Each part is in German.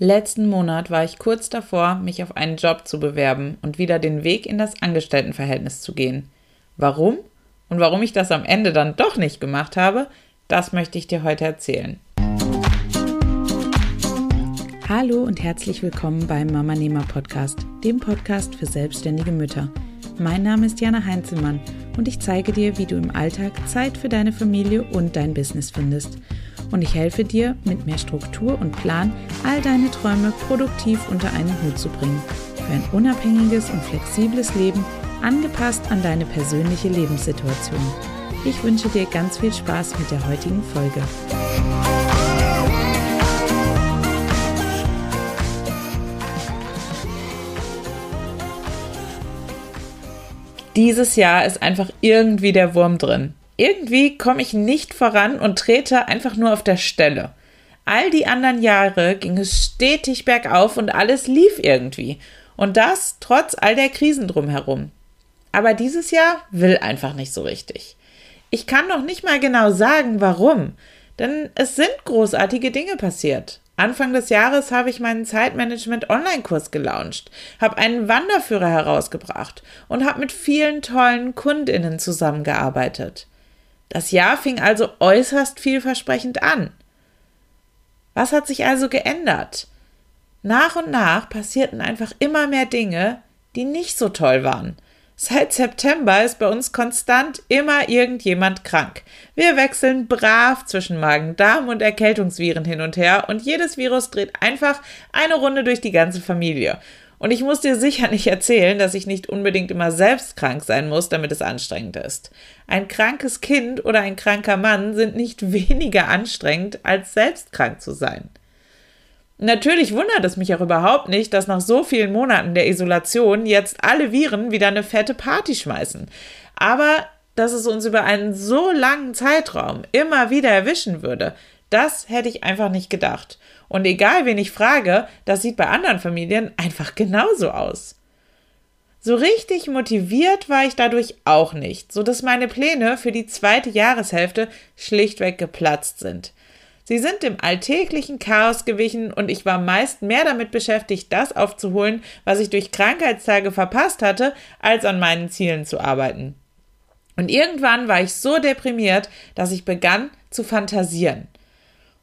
Letzten Monat war ich kurz davor, mich auf einen Job zu bewerben und wieder den Weg in das Angestelltenverhältnis zu gehen. Warum und warum ich das am Ende dann doch nicht gemacht habe, das möchte ich dir heute erzählen. Hallo und herzlich willkommen beim Mama Nehmer Podcast, dem Podcast für selbstständige Mütter. Mein Name ist Jana Heinzelmann und ich zeige dir, wie du im Alltag Zeit für deine Familie und dein Business findest – und ich helfe dir, mit mehr Struktur und Plan all deine Träume produktiv unter einen Hut zu bringen. Für ein unabhängiges und flexibles Leben, angepasst an deine persönliche Lebenssituation. Ich wünsche dir ganz viel Spaß mit der heutigen Folge. Dieses Jahr ist einfach irgendwie der Wurm drin. Irgendwie komme ich nicht voran und trete einfach nur auf der Stelle. All die anderen Jahre ging es stetig bergauf und alles lief irgendwie. Und das trotz all der Krisen drumherum. Aber dieses Jahr will einfach nicht so richtig. Ich kann noch nicht mal genau sagen, warum. Denn es sind großartige Dinge passiert. Anfang des Jahres habe ich meinen Zeitmanagement-Online-Kurs gelauncht, habe einen Wanderführer herausgebracht und habe mit vielen tollen KundInnen zusammengearbeitet. Das Jahr fing also äußerst vielversprechend an. Was hat sich also geändert? Nach und nach passierten einfach immer mehr Dinge, die nicht so toll waren. Seit September ist bei uns konstant immer irgendjemand krank. Wir wechseln brav zwischen Magen, Darm und Erkältungsviren hin und her und jedes Virus dreht einfach eine Runde durch die ganze Familie. Und ich muss dir sicher nicht erzählen, dass ich nicht unbedingt immer selbst krank sein muss, damit es anstrengend ist. Ein krankes Kind oder ein kranker Mann sind nicht weniger anstrengend, als selbst krank zu sein. Natürlich wundert es mich auch überhaupt nicht, dass nach so vielen Monaten der Isolation jetzt alle Viren wieder eine fette Party schmeißen. Aber dass es uns über einen so langen Zeitraum immer wieder erwischen würde, das hätte ich einfach nicht gedacht. Und egal, wen ich frage, das sieht bei anderen Familien einfach genauso aus. So richtig motiviert war ich dadurch auch nicht, so dass meine Pläne für die zweite Jahreshälfte schlichtweg geplatzt sind. Sie sind dem alltäglichen Chaos gewichen und ich war meist mehr damit beschäftigt, das aufzuholen, was ich durch Krankheitstage verpasst hatte, als an meinen Zielen zu arbeiten. Und irgendwann war ich so deprimiert, dass ich begann zu fantasieren.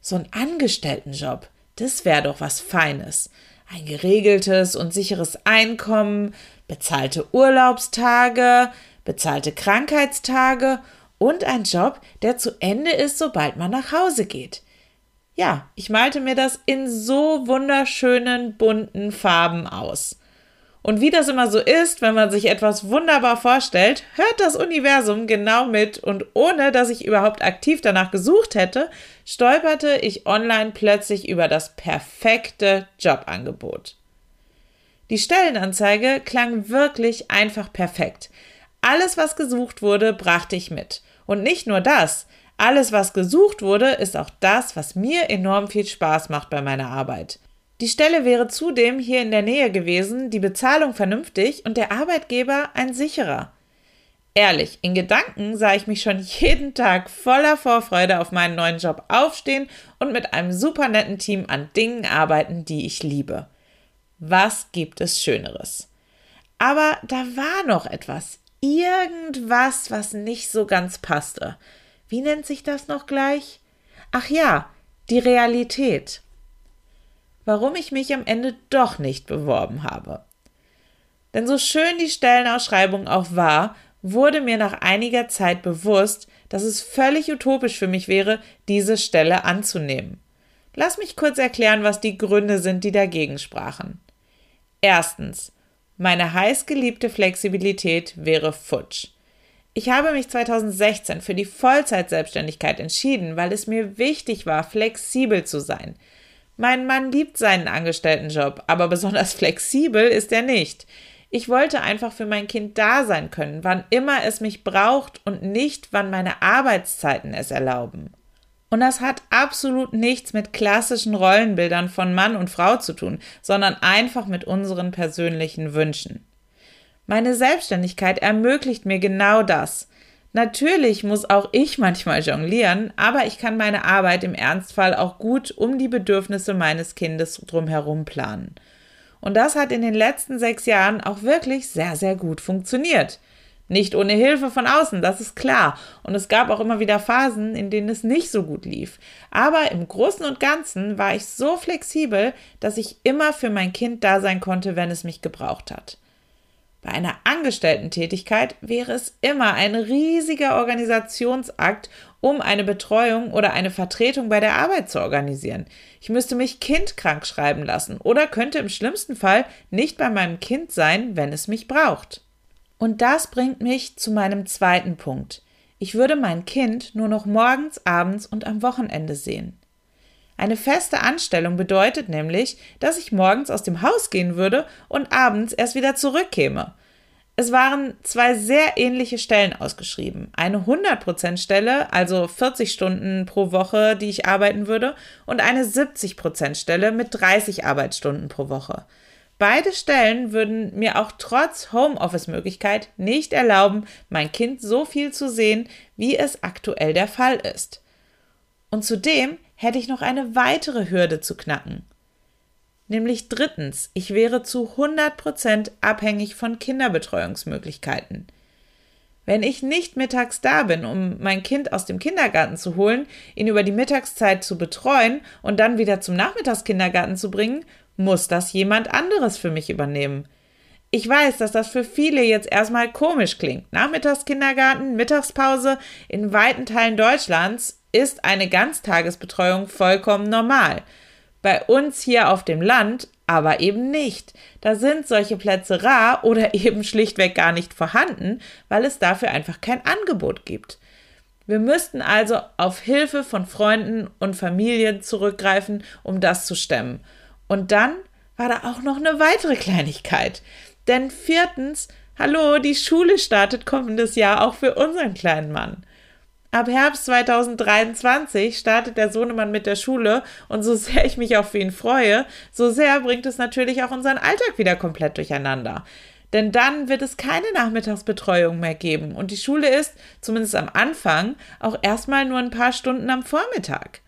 So ein Angestelltenjob, das wäre doch was Feines. Ein geregeltes und sicheres Einkommen, bezahlte Urlaubstage, bezahlte Krankheitstage und ein Job, der zu Ende ist, sobald man nach Hause geht. Ja, ich malte mir das in so wunderschönen bunten Farben aus. Und wie das immer so ist, wenn man sich etwas wunderbar vorstellt, hört das Universum genau mit und ohne dass ich überhaupt aktiv danach gesucht hätte, stolperte ich online plötzlich über das perfekte Jobangebot. Die Stellenanzeige klang wirklich einfach perfekt. Alles, was gesucht wurde, brachte ich mit. Und nicht nur das, alles, was gesucht wurde, ist auch das, was mir enorm viel Spaß macht bei meiner Arbeit. Die Stelle wäre zudem hier in der Nähe gewesen, die Bezahlung vernünftig und der Arbeitgeber ein sicherer. Ehrlich, in Gedanken sah ich mich schon jeden Tag voller Vorfreude auf meinen neuen Job aufstehen und mit einem super netten Team an Dingen arbeiten, die ich liebe. Was gibt es Schöneres? Aber da war noch etwas, irgendwas, was nicht so ganz passte. Wie nennt sich das noch gleich? Ach ja, die Realität warum ich mich am Ende doch nicht beworben habe. Denn so schön die Stellenausschreibung auch war, wurde mir nach einiger Zeit bewusst, dass es völlig utopisch für mich wäre, diese Stelle anzunehmen. Lass mich kurz erklären, was die Gründe sind, die dagegen sprachen. Erstens, meine heißgeliebte Flexibilität wäre futsch. Ich habe mich 2016 für die Vollzeitselbstständigkeit entschieden, weil es mir wichtig war, flexibel zu sein. Mein Mann liebt seinen Angestelltenjob, aber besonders flexibel ist er nicht. Ich wollte einfach für mein Kind da sein können, wann immer es mich braucht und nicht, wann meine Arbeitszeiten es erlauben. Und das hat absolut nichts mit klassischen Rollenbildern von Mann und Frau zu tun, sondern einfach mit unseren persönlichen Wünschen. Meine Selbstständigkeit ermöglicht mir genau das. Natürlich muss auch ich manchmal jonglieren, aber ich kann meine Arbeit im Ernstfall auch gut um die Bedürfnisse meines Kindes drumherum planen. Und das hat in den letzten sechs Jahren auch wirklich sehr, sehr gut funktioniert. Nicht ohne Hilfe von außen, das ist klar. Und es gab auch immer wieder Phasen, in denen es nicht so gut lief. Aber im Großen und Ganzen war ich so flexibel, dass ich immer für mein Kind da sein konnte, wenn es mich gebraucht hat. Bei einer Angestellten-Tätigkeit wäre es immer ein riesiger Organisationsakt, um eine Betreuung oder eine Vertretung bei der Arbeit zu organisieren. Ich müsste mich kindkrank schreiben lassen oder könnte im schlimmsten Fall nicht bei meinem Kind sein, wenn es mich braucht. Und das bringt mich zu meinem zweiten Punkt. Ich würde mein Kind nur noch morgens, abends und am Wochenende sehen. Eine feste Anstellung bedeutet nämlich, dass ich morgens aus dem Haus gehen würde und abends erst wieder zurückkäme. Es waren zwei sehr ähnliche Stellen ausgeschrieben. Eine 100% Stelle, also 40 Stunden pro Woche, die ich arbeiten würde, und eine 70% Stelle mit 30 Arbeitsstunden pro Woche. Beide Stellen würden mir auch trotz Homeoffice-Möglichkeit nicht erlauben, mein Kind so viel zu sehen, wie es aktuell der Fall ist. Und zudem hätte ich noch eine weitere Hürde zu knacken. Nämlich drittens, ich wäre zu 100% abhängig von Kinderbetreuungsmöglichkeiten. Wenn ich nicht mittags da bin, um mein Kind aus dem Kindergarten zu holen, ihn über die Mittagszeit zu betreuen und dann wieder zum Nachmittagskindergarten zu bringen, muss das jemand anderes für mich übernehmen. Ich weiß, dass das für viele jetzt erstmal komisch klingt. Nachmittagskindergarten, Mittagspause in weiten Teilen Deutschlands ist eine Ganztagesbetreuung vollkommen normal. Bei uns hier auf dem Land aber eben nicht. Da sind solche Plätze rar oder eben schlichtweg gar nicht vorhanden, weil es dafür einfach kein Angebot gibt. Wir müssten also auf Hilfe von Freunden und Familien zurückgreifen, um das zu stemmen. Und dann war da auch noch eine weitere Kleinigkeit. Denn viertens, hallo, die Schule startet kommendes Jahr auch für unseren kleinen Mann. Ab Herbst 2023 startet der Sohnemann mit der Schule und so sehr ich mich auch für ihn freue, so sehr bringt es natürlich auch unseren Alltag wieder komplett durcheinander. Denn dann wird es keine Nachmittagsbetreuung mehr geben und die Schule ist, zumindest am Anfang, auch erstmal nur ein paar Stunden am Vormittag.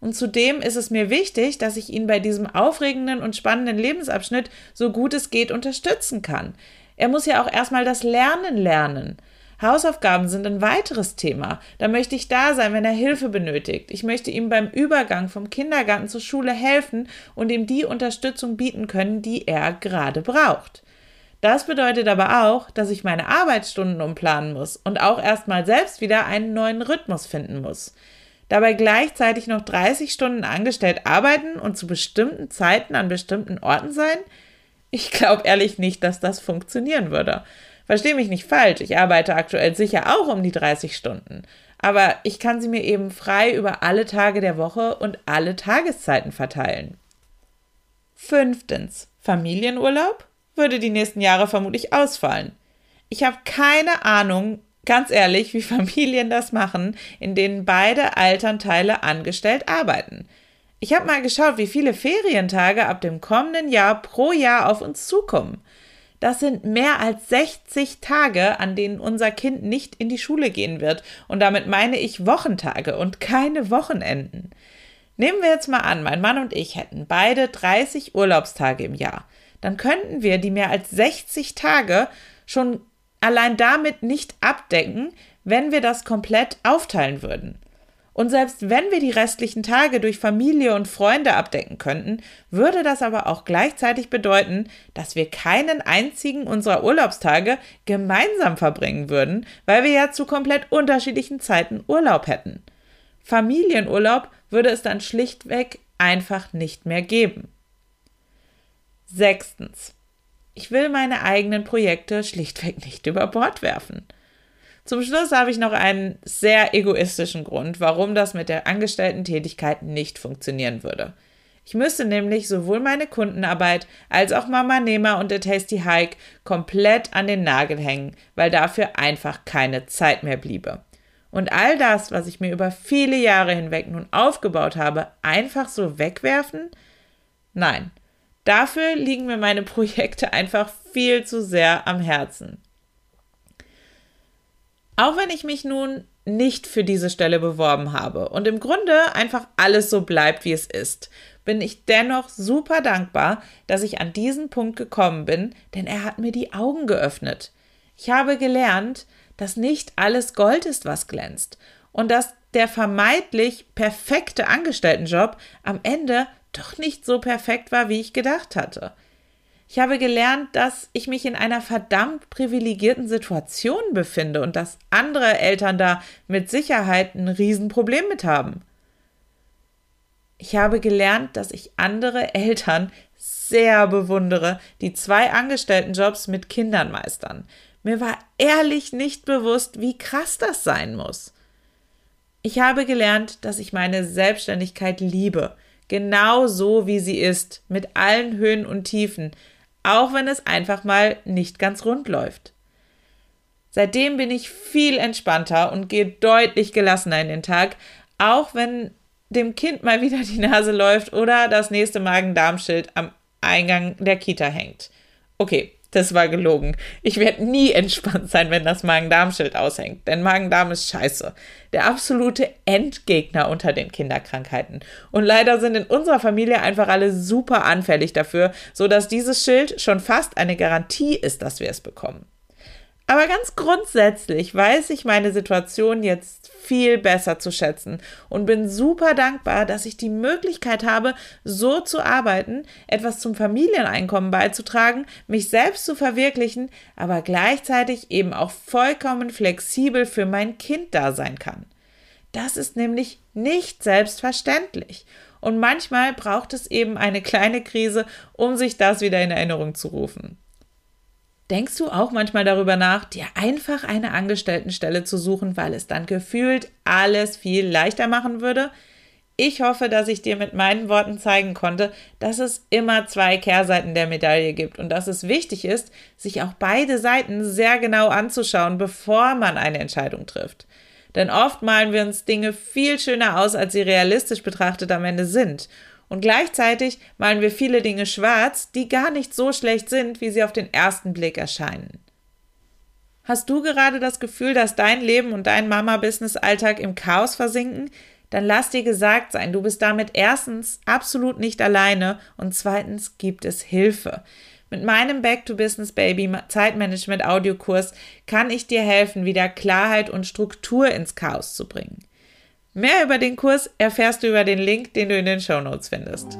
Und zudem ist es mir wichtig, dass ich ihn bei diesem aufregenden und spannenden Lebensabschnitt so gut es geht unterstützen kann. Er muss ja auch erstmal das Lernen lernen. Hausaufgaben sind ein weiteres Thema. Da möchte ich da sein, wenn er Hilfe benötigt. Ich möchte ihm beim Übergang vom Kindergarten zur Schule helfen und ihm die Unterstützung bieten können, die er gerade braucht. Das bedeutet aber auch, dass ich meine Arbeitsstunden umplanen muss und auch erstmal selbst wieder einen neuen Rhythmus finden muss dabei gleichzeitig noch 30 Stunden angestellt arbeiten und zu bestimmten Zeiten an bestimmten Orten sein? Ich glaube ehrlich nicht, dass das funktionieren würde. Verstehe mich nicht falsch, ich arbeite aktuell sicher auch um die 30 Stunden. Aber ich kann sie mir eben frei über alle Tage der Woche und alle Tageszeiten verteilen. Fünftens. Familienurlaub würde die nächsten Jahre vermutlich ausfallen. Ich habe keine Ahnung, Ganz ehrlich, wie Familien das machen, in denen beide Elternteile angestellt arbeiten. Ich habe mal geschaut, wie viele Ferientage ab dem kommenden Jahr pro Jahr auf uns zukommen. Das sind mehr als 60 Tage, an denen unser Kind nicht in die Schule gehen wird. Und damit meine ich Wochentage und keine Wochenenden. Nehmen wir jetzt mal an, mein Mann und ich hätten beide 30 Urlaubstage im Jahr. Dann könnten wir die mehr als 60 Tage schon allein damit nicht abdecken, wenn wir das komplett aufteilen würden. Und selbst wenn wir die restlichen Tage durch Familie und Freunde abdecken könnten, würde das aber auch gleichzeitig bedeuten, dass wir keinen einzigen unserer Urlaubstage gemeinsam verbringen würden, weil wir ja zu komplett unterschiedlichen Zeiten Urlaub hätten. Familienurlaub würde es dann schlichtweg einfach nicht mehr geben. Sechstens. Ich will meine eigenen Projekte schlichtweg nicht über Bord werfen. Zum Schluss habe ich noch einen sehr egoistischen Grund, warum das mit der Angestellten-Tätigkeit nicht funktionieren würde. Ich müsste nämlich sowohl meine Kundenarbeit als auch Mama Nehmer und der Tasty Hike komplett an den Nagel hängen, weil dafür einfach keine Zeit mehr bliebe. Und all das, was ich mir über viele Jahre hinweg nun aufgebaut habe, einfach so wegwerfen? Nein, Dafür liegen mir meine Projekte einfach viel zu sehr am Herzen. Auch wenn ich mich nun nicht für diese Stelle beworben habe und im Grunde einfach alles so bleibt, wie es ist, bin ich dennoch super dankbar, dass ich an diesen Punkt gekommen bin, denn er hat mir die Augen geöffnet. Ich habe gelernt, dass nicht alles Gold ist, was glänzt und dass der vermeintlich perfekte Angestelltenjob am Ende doch nicht so perfekt war, wie ich gedacht hatte. Ich habe gelernt, dass ich mich in einer verdammt privilegierten Situation befinde und dass andere Eltern da mit Sicherheit ein Riesenproblem mit haben. Ich habe gelernt, dass ich andere Eltern sehr bewundere, die zwei Angestelltenjobs mit Kindern meistern. Mir war ehrlich nicht bewusst, wie krass das sein muss. Ich habe gelernt, dass ich meine Selbstständigkeit liebe, genau so wie sie ist, mit allen Höhen und Tiefen, auch wenn es einfach mal nicht ganz rund läuft. Seitdem bin ich viel entspannter und gehe deutlich gelassener in den Tag, auch wenn dem Kind mal wieder die Nase läuft oder das nächste Magen-Darm-Schild am Eingang der Kita hängt. Okay, das war gelogen. Ich werde nie entspannt sein, wenn das Magen-Darm-Schild aushängt, denn Magen-Darm ist scheiße. Der absolute Endgegner unter den Kinderkrankheiten. Und leider sind in unserer Familie einfach alle super anfällig dafür, sodass dieses Schild schon fast eine Garantie ist, dass wir es bekommen. Aber ganz grundsätzlich weiß ich meine Situation jetzt viel besser zu schätzen und bin super dankbar, dass ich die Möglichkeit habe, so zu arbeiten, etwas zum Familieneinkommen beizutragen, mich selbst zu verwirklichen, aber gleichzeitig eben auch vollkommen flexibel für mein Kind da sein kann. Das ist nämlich nicht selbstverständlich. Und manchmal braucht es eben eine kleine Krise, um sich das wieder in Erinnerung zu rufen. Denkst du auch manchmal darüber nach, dir einfach eine Angestelltenstelle zu suchen, weil es dann gefühlt alles viel leichter machen würde? Ich hoffe, dass ich dir mit meinen Worten zeigen konnte, dass es immer zwei Kehrseiten der Medaille gibt und dass es wichtig ist, sich auch beide Seiten sehr genau anzuschauen, bevor man eine Entscheidung trifft. Denn oft malen wir uns Dinge viel schöner aus, als sie realistisch betrachtet am Ende sind. Und gleichzeitig malen wir viele Dinge schwarz, die gar nicht so schlecht sind, wie sie auf den ersten Blick erscheinen. Hast du gerade das Gefühl, dass dein Leben und dein Mama-Business-Alltag im Chaos versinken? Dann lass dir gesagt sein, du bist damit erstens absolut nicht alleine und zweitens gibt es Hilfe. Mit meinem Back to Business Baby Zeitmanagement Audiokurs kann ich dir helfen, wieder Klarheit und Struktur ins Chaos zu bringen. Mehr über den Kurs erfährst du über den Link, den du in den Show Notes findest.